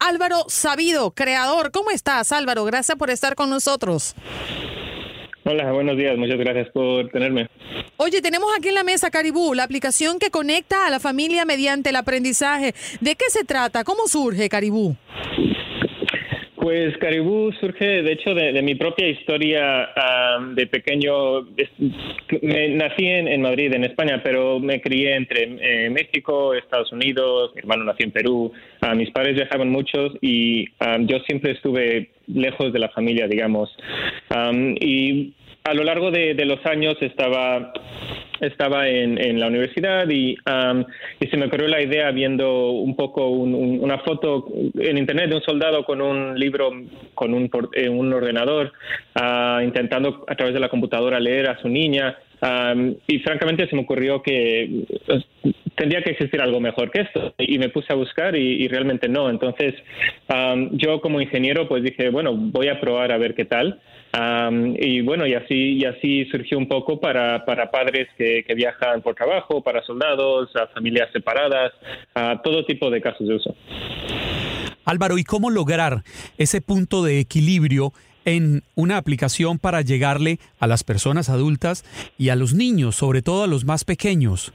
Álvaro Sabido, creador. ¿Cómo estás, Álvaro? Gracias por estar con nosotros. Hola, buenos días. Muchas gracias por tenerme. Oye, tenemos aquí en la mesa Caribú, la aplicación que conecta a la familia mediante el aprendizaje. ¿De qué se trata? ¿Cómo surge Caribú? Pues Caribú surge, de hecho, de, mi propia historia de pequeño. nací en, Madrid, en España, pero me crié entre eh, México, Estados Unidos, mi hermano nació en Perú. mis padres viajaban muchos y yo siempre estuve lejos de la familia, digamos. y a lo largo de, los años estaba estaba en, la universidad y, y, se me ocurrió la idea viendo un poco una foto en internet de un soldado con un libro con un, eh, un ordenador ah, intentando a través de la computadora leer a su niña y francamente se me ocurrió que pues, tendría que existir algo mejor que esto y me puse a buscar y, realmente no. Entonces yo como ingeniero pues dije, bueno, voy a probar a ver qué tal. y bueno, y así, y así surgió un poco para, para padres que, que viajan por trabajo, para soldados, a familias separadas, a todo tipo de casos de uso. Álvaro, ¿y cómo lograr ese punto de equilibrio en una aplicación para llegarle a las personas adultas y a los niños, sobre todo a los más pequeños?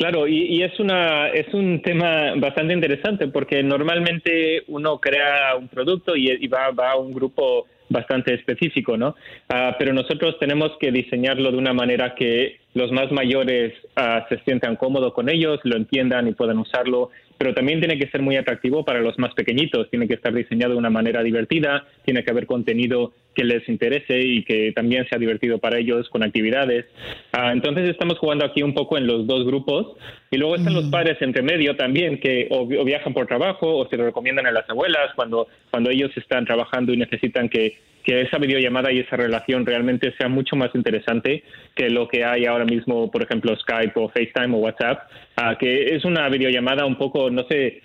Claro, y, es una es un tema bastante interesante porque normalmente uno crea un producto y, va, va a un grupo bastante específico, ¿no? Ah, pero nosotros tenemos que diseñarlo de una manera que los más mayores ah, se sientan cómodos con ellos, lo entiendan y puedan usarlo pero también tiene que ser muy atractivo para los más pequeñitos, tiene que estar diseñado de una manera divertida, tiene que haber contenido que les interese y que también sea divertido para ellos con actividades. Ah, entonces estamos jugando aquí un poco en los dos grupos y luego están los mm. padres entre medio también que o, viajan por trabajo o se lo recomiendan a las abuelas cuando, cuando ellos están trabajando y necesitan que que esa videollamada y esa relación realmente sea mucho más interesante que lo que hay ahora mismo, por ejemplo, Skype o FaceTime o WhatsApp, ah, que es una videollamada un poco, no sé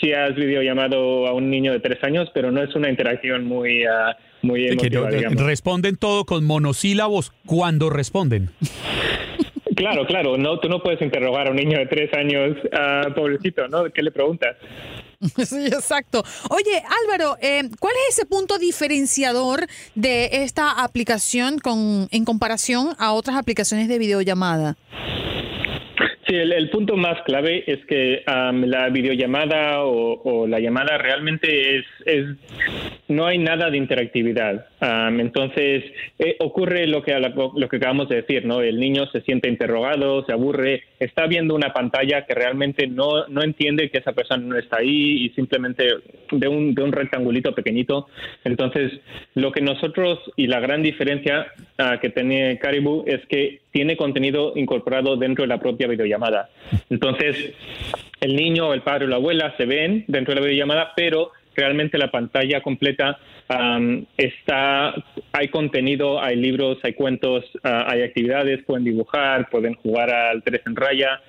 si has videollamado a un niño de tres años, pero no es una interacción muy... Uh, muy emotiva, responden todo con monosílabos cuando responden. Claro, claro, no, tú no puedes interrogar a un niño de tres años, uh, pobrecito, ¿no? ¿Qué le preguntas? Sí, exacto. Oye, Álvaro, eh, ¿cuál es ese punto diferenciador de esta aplicación con, en comparación a otras aplicaciones de videollamada? Sí, el, punto más clave es que la videollamada o, la llamada realmente es, es, no hay nada de interactividad. Entonces eh, ocurre lo que lo que acabamos de decir, ¿no? El niño se siente interrogado, se aburre, está viendo una pantalla que realmente no, no entiende que esa persona no está ahí y simplemente de un, de un rectangulito pequeñito. Entonces, lo que nosotros y la gran diferencia ah, que tiene Caribou es que tiene contenido incorporado dentro de la propia videollamada. Entonces, el niño, el padre o la abuela se ven dentro de la videollamada, pero realmente la pantalla completa está, hay contenido, hay libros, hay cuentos, ah, hay actividades, pueden dibujar, pueden jugar al tres en raya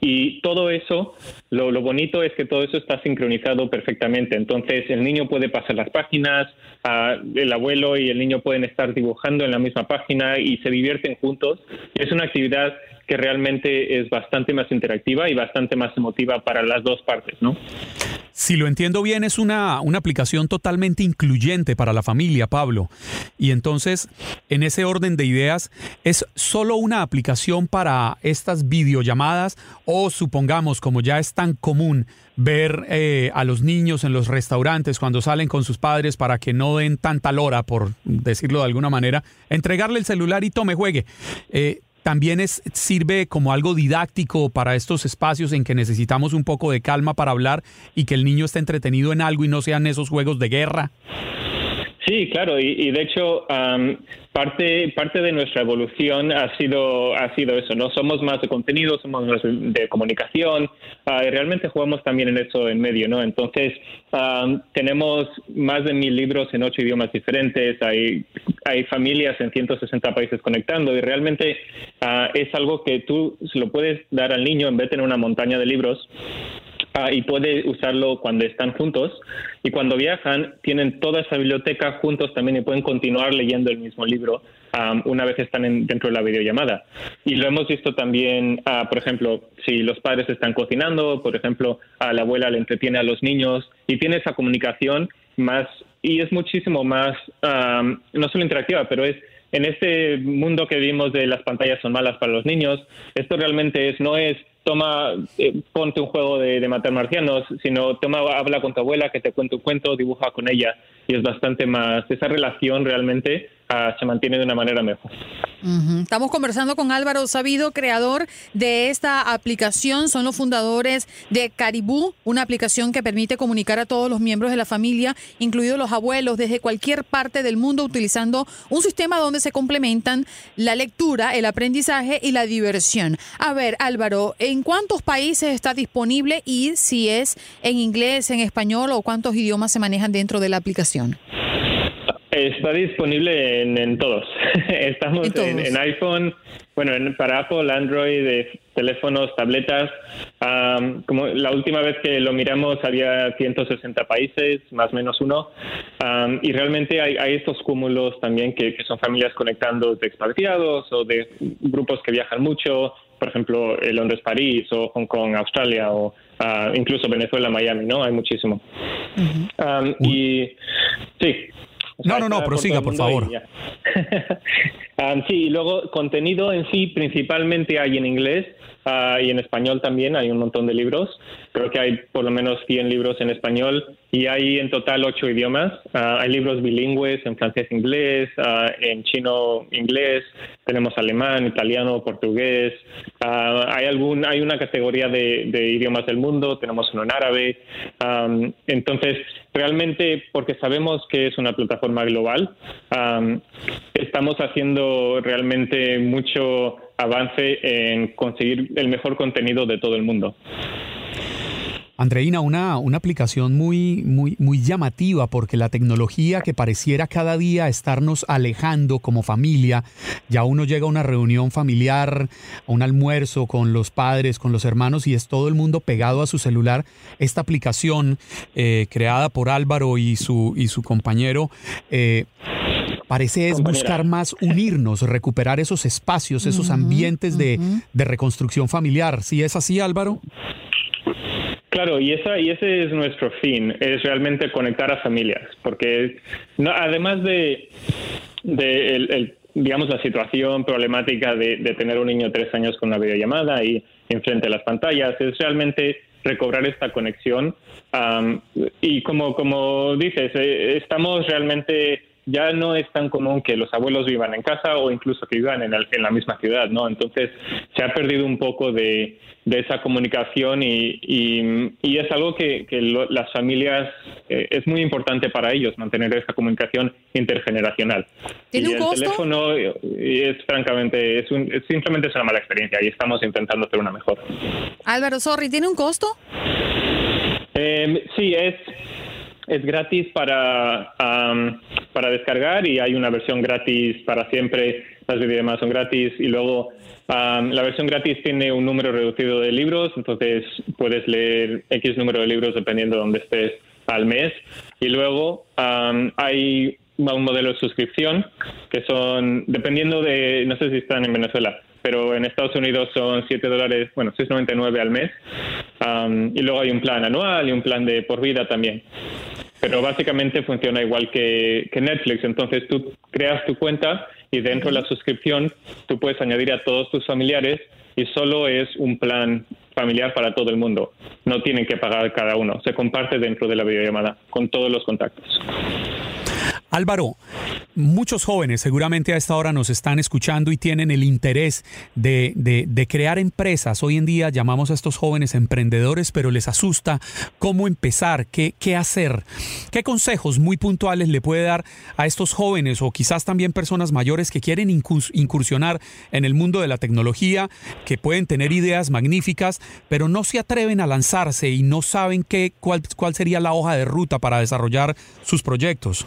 y todo eso, lo, lo, bonito es que todo eso está sincronizado perfectamente. Entonces el niño puede pasar las páginas, ah, el abuelo y el niño pueden estar dibujando en la misma página y se divierten juntos. Es una actividad que realmente es bastante más interactiva y bastante más emotiva para las dos partes, ¿no? Si lo entiendo bien, es una, una aplicación totalmente incluyente para la familia, Pablo. Y entonces, en ese orden de ideas, ¿es solo una aplicación para estas videollamadas o supongamos, como ya es tan común, ver eh, a los niños en los restaurantes cuando salen con sus padres para que no den tanta lora, por decirlo de alguna manera, entregarle el celular y tome, juegue. Eh, también es, sirve como algo didáctico para estos espacios en que necesitamos un poco de calma para hablar y que el niño esté entretenido en algo y no sean esos juegos de guerra. Sí, claro, y, de hecho parte parte de nuestra evolución ha sido ha sido eso, no somos más de contenido, somos más de comunicación, ah, y realmente jugamos también en eso en medio, ¿no? Entonces tenemos más de mil libros en ocho idiomas diferentes, hay hay familias en 160 países conectando y realmente ah, es algo que tú se lo puedes dar al niño en vez de tener una montaña de libros Ah, y puede usarlo cuando están juntos. Y cuando viajan, tienen toda esa biblioteca juntos también y pueden continuar leyendo el mismo libro. una vez están dentro de la videollamada. Y lo hemos visto también, ah, por ejemplo, si los padres están cocinando, por ejemplo, a la abuela le entretiene a los niños y tiene esa comunicación más y es muchísimo más, no solo interactiva, pero es en este mundo que vimos de las pantallas son malas para los niños, esto realmente es no es toma, eh, ponte un juego de, de, matar marcianos, sino toma, habla con tu abuela, que te cuente un cuento, dibuja con ella, y es bastante más, esa relación realmente Ah, se mantiene de una manera mejor. Estamos conversando con Álvaro Sabido, creador de esta aplicación. Son los fundadores de Caribú, una aplicación que permite comunicar a todos los miembros de la familia, incluidos los abuelos, desde cualquier parte del mundo, utilizando un sistema donde se complementan la lectura, el aprendizaje y la diversión. A ver, Álvaro, ¿en cuántos países está disponible y si es en inglés, en español o cuántos idiomas se manejan dentro de la aplicación? Está disponible en, todos. Estamos en, iPhone, bueno, para Apple, Android, teléfonos, tabletas. como la última vez que lo miramos había 160 países, más o menos uno. y realmente hay, estos cúmulos también que, son familias conectando de expatriados o de grupos que viajan mucho. Por ejemplo, Londres-París o Hong Kong-Australia o ah, incluso Venezuela-Miami, ¿no? Hay muchísimo. y sí, no, no, no, prosiga, por, favor. um, sí, y luego contenido en sí principalmente hay en inglés uh, y en español también, hay un montón de libros. Creo que hay por lo menos 100 libros en español y hay en total 8 idiomas. Uh, hay libros bilingües en francés-inglés, uh, en chino-inglés, tenemos alemán, italiano, portugués. hay, algún, hay una categoría de, de, idiomas del mundo, tenemos uno en árabe. Um, entonces, realmente porque sabemos que es una plataforma global, estamos haciendo realmente mucho avance en conseguir el mejor contenido de todo el mundo. Andreina, una, una aplicación muy, muy, muy llamativa porque la tecnología que pareciera cada día estarnos alejando como familia, ya uno llega a una reunión familiar, a un almuerzo con los padres, con los hermanos y es todo el mundo pegado a su celular. Esta aplicación eh, creada por Álvaro y su, y su compañero eh, parece es buscar más unirnos, recuperar esos espacios, esos ambientes de, de, reconstrucción familiar. ¿Sí es así, Álvaro? Claro, y, esa, y ese es nuestro fin, es realmente conectar a familias, porque no, además de, de digamos, la situación problemática de, tener un niño de tres años con una videollamada y enfrente a las pantallas, es realmente recobrar esta conexión. y como, como dices, eh, estamos realmente ya no es tan común que los abuelos vivan en casa o incluso que vivan en, la misma ciudad, ¿no? Entonces se ha perdido un poco de, esa comunicación y, y, es algo que, las familias eh, es muy importante para ellos mantener esa comunicación intergeneracional. ¿Tiene y un el teléfono es francamente es, un, simplemente es una mala experiencia y estamos intentando hacer una mejor. Álvaro, sorry, ¿tiene un costo? Eh, sí, es es gratis para, para descargar y hay una versión gratis para siempre. Las videollamadas son gratis y luego la versión gratis tiene un número reducido de libros, entonces puedes leer X número de libros dependiendo de dónde estés al mes. Y luego hay un modelo de suscripción que son, dependiendo de, no sé si están en Venezuela, pero en Estados Unidos son 7 dólares, bueno, 6,99 al mes. y luego hay un plan anual y un plan de por vida también. Pero básicamente funciona igual que, Netflix. Entonces tú creas tu cuenta y dentro de la suscripción tú puedes añadir a todos tus familiares y solo es un plan familiar para todo el mundo. No tienen que pagar cada uno. Se comparte dentro de la videollamada con todos los contactos. Álvaro, muchos jóvenes seguramente a esta hora nos están escuchando y tienen el interés de, de, crear empresas. Hoy en día llamamos a estos jóvenes emprendedores, pero les asusta cómo empezar, qué, qué hacer. ¿Qué consejos muy puntuales le puede dar a estos jóvenes o quizás también personas mayores que quieren incursionar en el mundo de la tecnología, que pueden tener ideas magníficas, pero no se atreven a lanzarse y no saben qué, cuál, cuál sería la hoja de ruta para desarrollar sus proyectos?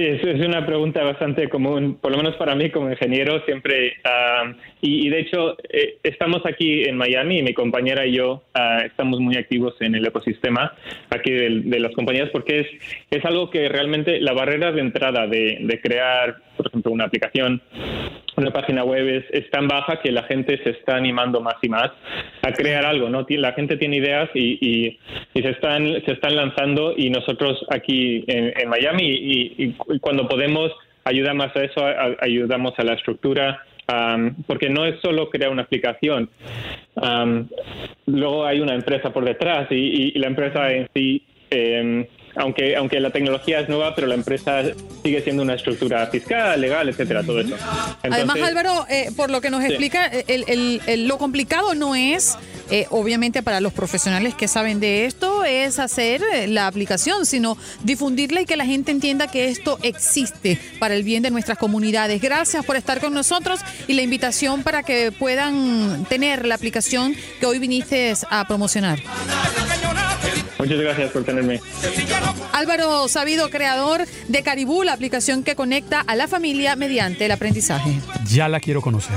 Sí, es, una pregunta bastante común, por lo menos para mí como ingeniero siempre. ah, y, de hecho, eh, estamos aquí en Miami y mi compañera y yo ah, estamos muy activos en el ecosistema aquí del- de, las compañías porque es, es algo que realmente la barrera de entrada de, de crear, por ejemplo, una aplicación, una página web es, es tan baja que la gente se está animando más y más a crear algo, ¿no? La gente tiene ideas y, y- se están se están lanzando y nosotros aquí en, en Miami y cuando podemos ayudamos a eso, ayudamos a la estructura, am, porque no es solo crear una aplicación. Am, luego hay una empresa por detrás y, y- y la empresa en sí em, aunque aunque la tecnología es nueva, pero la empresa sigue siendo una estructura fiscal, legal, etcétera, todo eso. Además, Álvaro, eh, por lo que nos Sí. explica, eh, el- el- el- lo complicado no es, eh, obviamente para los profesionales que saben de esto, es hacer eh, la aplicación, sino difundirla y que la gente entienda que esto existe para el bien de nuestras comunidades. Gracias por estar con nosotros y la invitación para que puedan tener la aplicación que hoy viniste a promocionar. Muchas gracias por tenerme. Álvaro Sabido, creador de Caribú, la aplicación que conecta a la familia mediante el aprendizaje. Ya la quiero conocer.